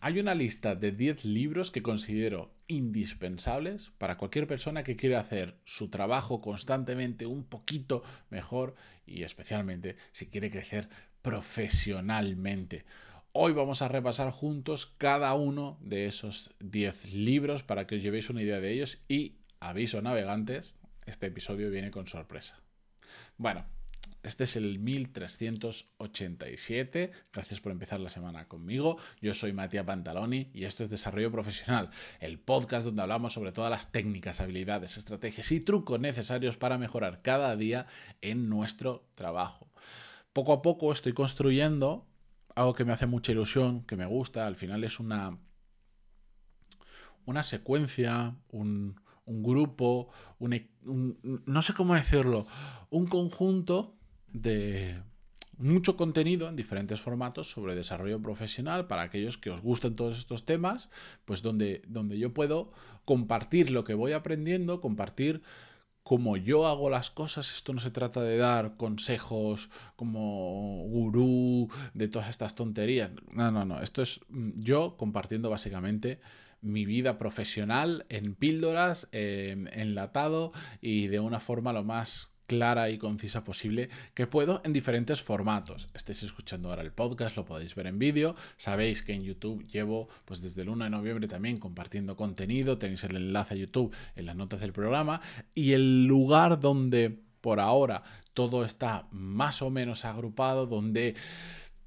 hay una lista de 10 libros que considero indispensables para cualquier persona que quiera hacer su trabajo constantemente un poquito mejor y especialmente si quiere crecer profesionalmente. Hoy vamos a repasar juntos cada uno de esos 10 libros para que os llevéis una idea de ellos y aviso navegantes, este episodio viene con sorpresa. Bueno, este es el 1387. Gracias por empezar la semana conmigo. Yo soy Matías Pantaloni y esto es Desarrollo Profesional, el podcast donde hablamos sobre todas las técnicas, habilidades, estrategias y trucos necesarios para mejorar cada día en nuestro trabajo. Poco a poco estoy construyendo algo que me hace mucha ilusión, que me gusta. Al final es una, una secuencia, un, grupo, no sé cómo decirlo, un conjunto de mucho contenido en diferentes formatos sobre desarrollo profesional para aquellos que os gusten todos estos temas, pues donde, donde yo puedo compartir lo que voy aprendiendo, compartir cómo yo hago las cosas. Esto no se trata de dar consejos como gurú de todas estas tonterías. No, no, no. Esto es mm, yo compartiendo básicamente mi vida profesional en píldoras, enlatado y de una forma lo más clara y concisa posible que puedo en diferentes formatos. Estéis escuchando ahora el podcast, lo podéis ver en vídeo. Sabéis que en YouTube llevo pues desde el 1 de noviembre también compartiendo contenido. Tenéis el enlace a YouTube en las notas del programa. Y el lugar donde por ahora todo está más o menos agrupado, donde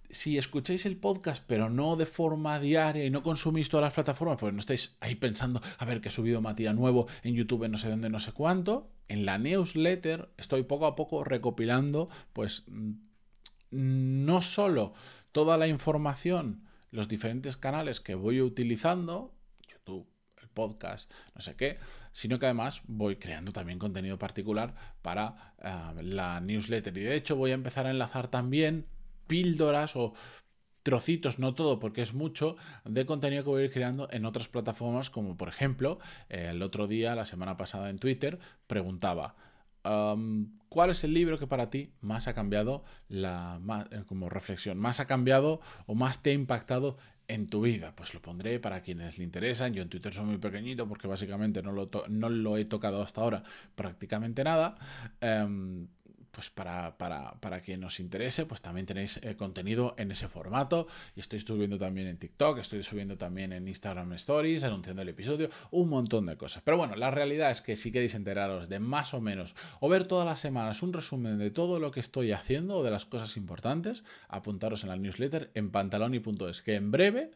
si escucháis el podcast, pero no de forma diaria y no consumís todas las plataformas, pues no estáis ahí pensando, a ver, que he subido Matías nuevo en YouTube, no sé dónde, no sé cuánto. En la newsletter estoy poco a poco recopilando, pues, mm, no solo toda la información, los diferentes canales que voy utilizando, YouTube, el podcast, no sé qué, sino que además voy creando también contenido particular para ah, la newsletter. Y de hecho voy a empezar a enlazar también píldoras o trocitos, no todo porque es mucho, de contenido que voy a ir creando en otras plataformas, como por ejemplo, el otro día, la semana pasada en Twitter, preguntaba, ¿cuál es el libro que para ti más ha cambiado, la, eh, como reflexión, más ha cambiado o más te ha impactado en tu vida? Pues lo pondré para quienes le interesan. Yo en Twitter soy muy pequeñito porque básicamente no lo, no lo he tocado hasta ahora prácticamente nada. Em, pues para, para, para quien nos interese, pues también tenéis eh, contenido en ese formato. Y estoy subiendo también en TikTok, estoy subiendo también en Instagram Stories, anunciando el episodio, un montón de cosas. Pero bueno, la realidad es que si queréis enteraros de más o menos, o ver todas las semanas un resumen de todo lo que estoy haciendo o de las cosas importantes, apuntaros en la newsletter en pantaloni.es, que en breve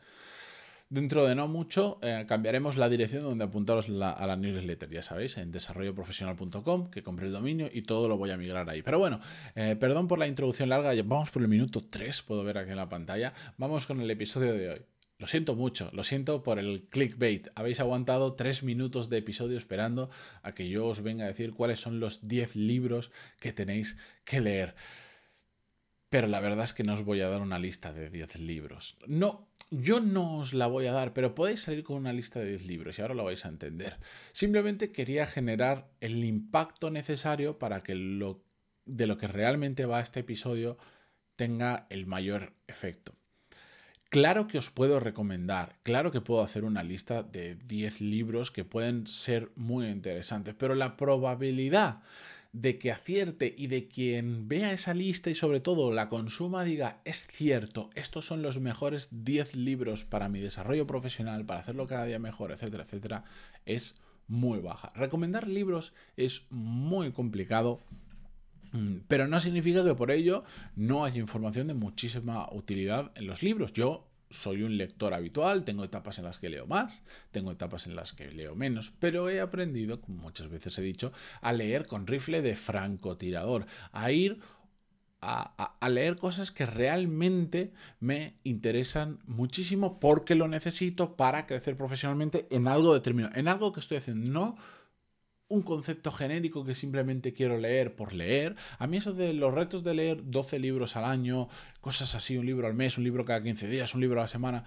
Dentro de no mucho eh, cambiaremos la dirección donde apuntaros a la newsletter, ya sabéis, en desarrolloprofesional.com, que compré el dominio y todo lo voy a migrar ahí. Pero bueno, eh, perdón por la introducción larga, vamos por el minuto 3, puedo ver aquí en la pantalla. Vamos con el episodio de hoy. Lo siento mucho, lo siento por el clickbait. Habéis aguantado 3 minutos de episodio esperando a que yo os venga a decir cuáles son los 10 libros que tenéis que leer. Pero la verdad es que no os voy a dar una lista de 10 libros. No, yo no os la voy a dar, pero podéis salir con una lista de 10 libros y ahora lo vais a entender. Simplemente quería generar el impacto necesario para que lo, de lo que realmente va este episodio tenga el mayor efecto. Claro que os puedo recomendar, claro que puedo hacer una lista de 10 libros que pueden ser muy interesantes, pero la probabilidad de que acierte y de quien vea esa lista y sobre todo la consuma diga, es cierto, estos son los mejores 10 libros para mi desarrollo profesional, para hacerlo cada día mejor, etcétera, etcétera, es muy baja. Recomendar libros es muy complicado. Mm, pero no significa que por ello no haya información de muchísima utilidad en los libros. Yo soy un lector habitual, tengo etapas en las que leo más, tengo etapas en las que leo menos, pero he aprendido, como muchas veces he dicho, a leer con rifle de francotirador, a ir a, leer cosas que realmente me interesan muchísimo porque lo necesito para crecer profesionalmente en algo determinado, en algo que estoy haciendo, no un concepto genérico que simplemente quiero leer por leer. A mí eso de los retos de leer 12 libros al año, cosas así, un libro al mes, un libro cada 15 días, un libro a la semana,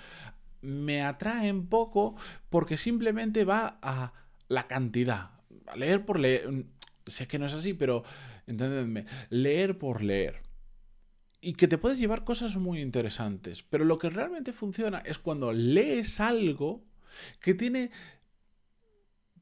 me atraen poco porque simplemente va a la cantidad. Leer por leer. Sé que no es así, pero entendedme, leer por leer. y que te puedes llevar cosas muy interesantes. Pero lo que realmente funciona es cuando lees algo que tiene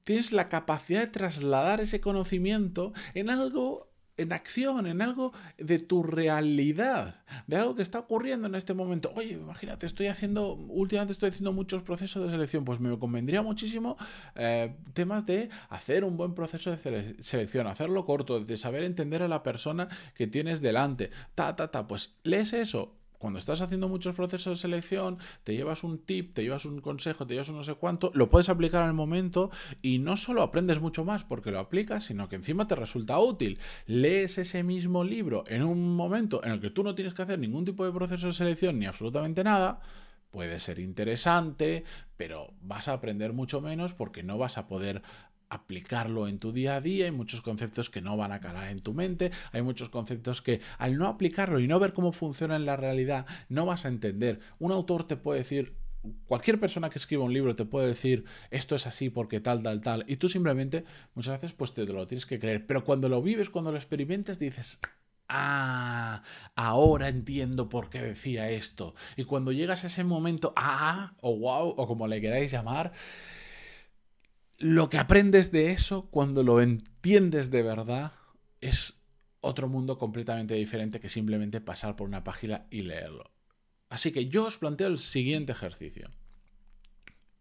tienes la capacidad de trasladar ese conocimiento en algo en acción, en algo de tu realidad, de algo que está ocurriendo en este momento. Oye, imagínate, estoy haciendo, últimamente estoy haciendo muchos procesos de selección, pues me convendría muchísimo eh, temas de hacer un buen proceso de selección, hacerlo corto, de saber entender a la persona que tienes delante, ta, ta, ta, pues lees eso, cuando estás haciendo muchos procesos de selección, te llevas un tip, te llevas un consejo, te llevas un no sé cuánto, lo puedes aplicar al momento y no solo aprendes mucho más porque lo aplicas, sino que encima te resulta útil. Lees ese mismo libro en un momento en el que tú no tienes que hacer ningún tipo de proceso de selección ni absolutamente nada. Puede ser interesante, pero vas a aprender mucho menos porque no vas a poder aplicarlo en tu día a día, hay muchos conceptos que no van a calar en tu mente, hay muchos conceptos que al no aplicarlo y no ver cómo funciona en la realidad, no vas a entender. Un autor te puede decir, cualquier persona que escriba un libro te puede decir esto es así porque tal, tal, tal, y tú simplemente muchas veces pues te lo tienes que creer, pero cuando lo vives, cuando lo experimentas, dices, Ah, ahora entiendo por qué decía esto. Y cuando llegas a ese momento, ah, o wow, o como le queráis llamar, lo que aprendes de eso, cuando lo entiendes de verdad, es otro mundo completamente diferente que simplemente pasar por una página y leerlo. Así que yo os planteo el siguiente ejercicio.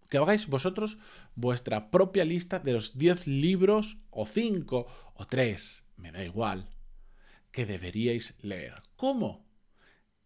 Que hagáis vosotros vuestra propia lista de los 10 libros, o 5, o 3, me da igual, que deberíais leer. ¿Cómo?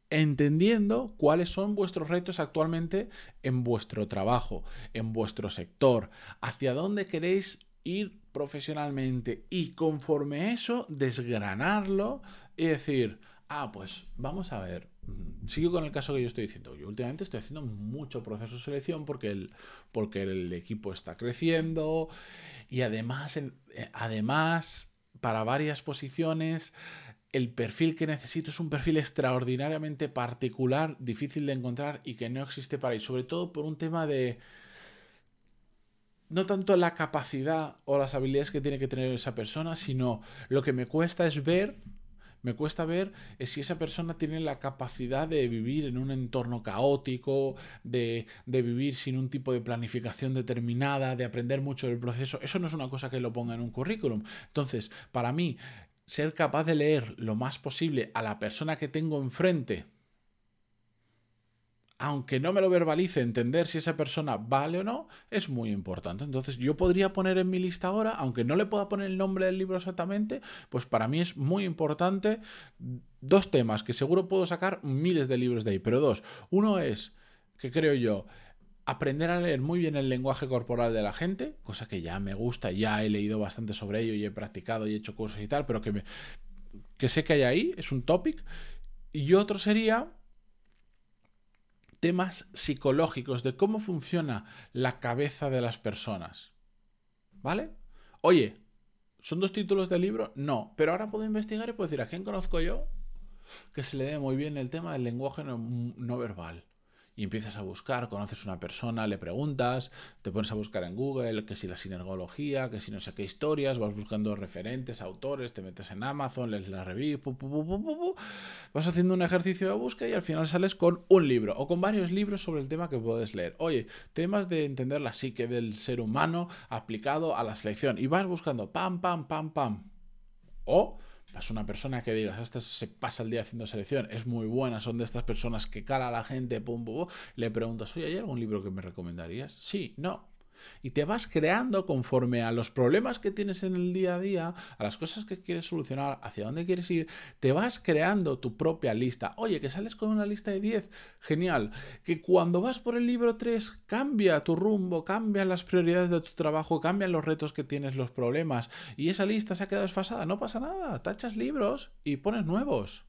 Entendiendo cuáles son vuestros retos actualmente en vuestro trabajo, en vuestro sector, hacia dónde queréis ir profesionalmente y conforme eso desgranarlo y decir, ah, pues vamos a ver, mm, sigo con el caso que yo estoy diciendo. Yo últimamente estoy haciendo mucho proceso de selección porque el, porque el equipo está creciendo y además, eh, además para varias posiciones el perfil que necesito es un perfil extraordinariamente particular, difícil de encontrar y que no existe para ahí. Sobre todo por un tema de... No tanto la capacidad o las habilidades que tiene que tener esa persona, sino lo que me cuesta es ver, me cuesta ver si esa persona tiene la capacidad de vivir en un entorno caótico, de, de vivir sin un tipo de planificación determinada, de aprender mucho del proceso. Eso no es una cosa que lo ponga en un currículum. Entonces, para mí, ser capaz de leer lo más posible a la persona que tengo enfrente, aunque no me lo verbalice, entender si esa persona vale o no, es muy importante. Entonces yo podría poner en mi lista ahora, aunque no le pueda poner el nombre del libro exactamente, pues para mí es muy importante dos temas que seguro puedo sacar miles de libros de ahí, pero dos. Uno es, que creo yo, aprender a leer muy bien el lenguaje corporal de la gente, cosa que ya me gusta, ya he leído bastante sobre ello y he practicado y he hecho cursos y tal, pero que, me, que sé que hay ahí, es un topic. Y otro sería temas psicológicos de cómo funciona la cabeza de las personas. ¿Vale? Oye, ¿son dos títulos del libro? No, pero ahora puedo investigar y puedo decir, ¿a quién conozco yo? Que se le dé muy bien el tema del lenguaje no verbal y empiezas a buscar, conoces una persona, le preguntas, te pones a buscar en Google, que si la sinergología, que si no sé qué historias, vas buscando referentes, autores, te metes en Amazon, lees la review, vas haciendo un ejercicio de búsqueda y al final sales con un libro o con varios libros sobre el tema que puedes leer. Oye, temas de entender la psique del ser humano aplicado a la selección y vas buscando pam, pam, pam, pam. O es una persona que digas, esta se pasa el día haciendo selección, es muy buena, son de estas personas que cala a la gente, pum, pum, pum, le preguntas, oye, ¿hay algún libro que me recomendarías? Sí, no. Y te vas creando conforme a los problemas que tienes en el día a día, a las cosas que quieres solucionar, hacia dónde quieres ir, te vas creando tu propia lista. Oye, que sales con una lista de 10, genial. Que cuando vas por el libro 3 cambia tu rumbo, cambian las prioridades de tu trabajo, cambian los retos que tienes, los problemas, y esa lista se ha quedado desfasada. No pasa nada, tachas libros y pones nuevos.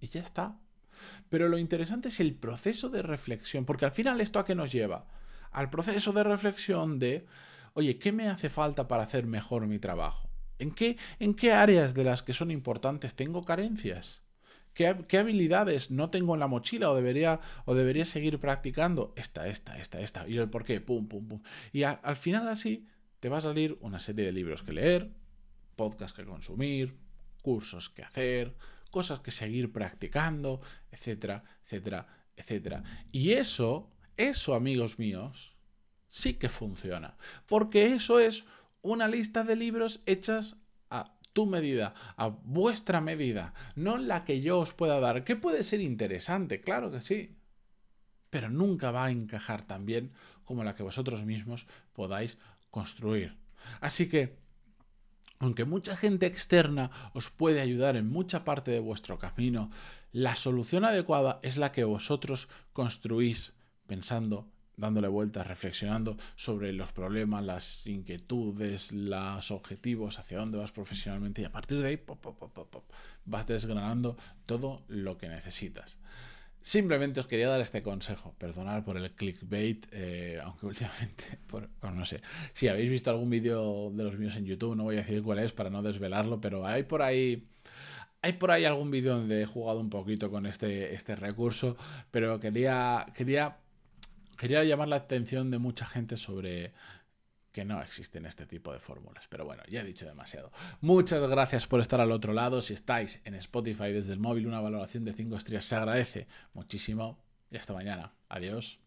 Y ya está. Pero lo interesante es el proceso de reflexión, porque al final esto a qué nos lleva? Al proceso de reflexión de, oye, ¿qué me hace falta para hacer mejor mi trabajo? ¿En qué, en qué áreas de las que son importantes tengo carencias? ¿Qué, habilidades no tengo en la mochila o debería, o debería seguir practicando? Esta, esta, esta, esta. Y el por qué, pum, pum, pum. Y al final así te va a salir una serie de libros que leer, podcasts que consumir, cursos que hacer, cosas que seguir practicando, etcétera, etcétera, etcétera. Y eso, eso, amigos míos, sí que funciona. Porque eso es una lista de libros hechas a tu medida, a vuestra medida, no la que yo os pueda dar, que puede ser interesante, claro que sí, pero nunca va a encajar tan bien como la que vosotros mismos podáis construir. Así que, aunque mucha gente externa os puede ayudar en mucha parte de vuestro camino, la solución adecuada es la que vosotros construís pensando dándole vueltas, reflexionando sobre los problemas, las inquietudes, los objetivos, hacia dónde vas profesionalmente y a partir de ahí vas desgranando todo lo que necesitas. Simplemente os quería dar este consejo, perdonad por el clickbait, eh, aunque últimamente, no sé, si habéis visto algún vídeo de los míos en YouTube, no voy a decir cuál es para no desvelarlo, pero hay por ahí... Hay por ahí algún vídeo donde he jugado un poquito con este, este recurso, pero quería, quería quería llamar la atención de mucha gente sobre que no existen este tipo de fórmulas. Pero bueno, ya he dicho demasiado. Muchas gracias por estar al otro lado. Si estáis en Spotify desde el móvil, una valoración de 5 estrellas se agradece muchísimo. Y hasta mañana. Adiós.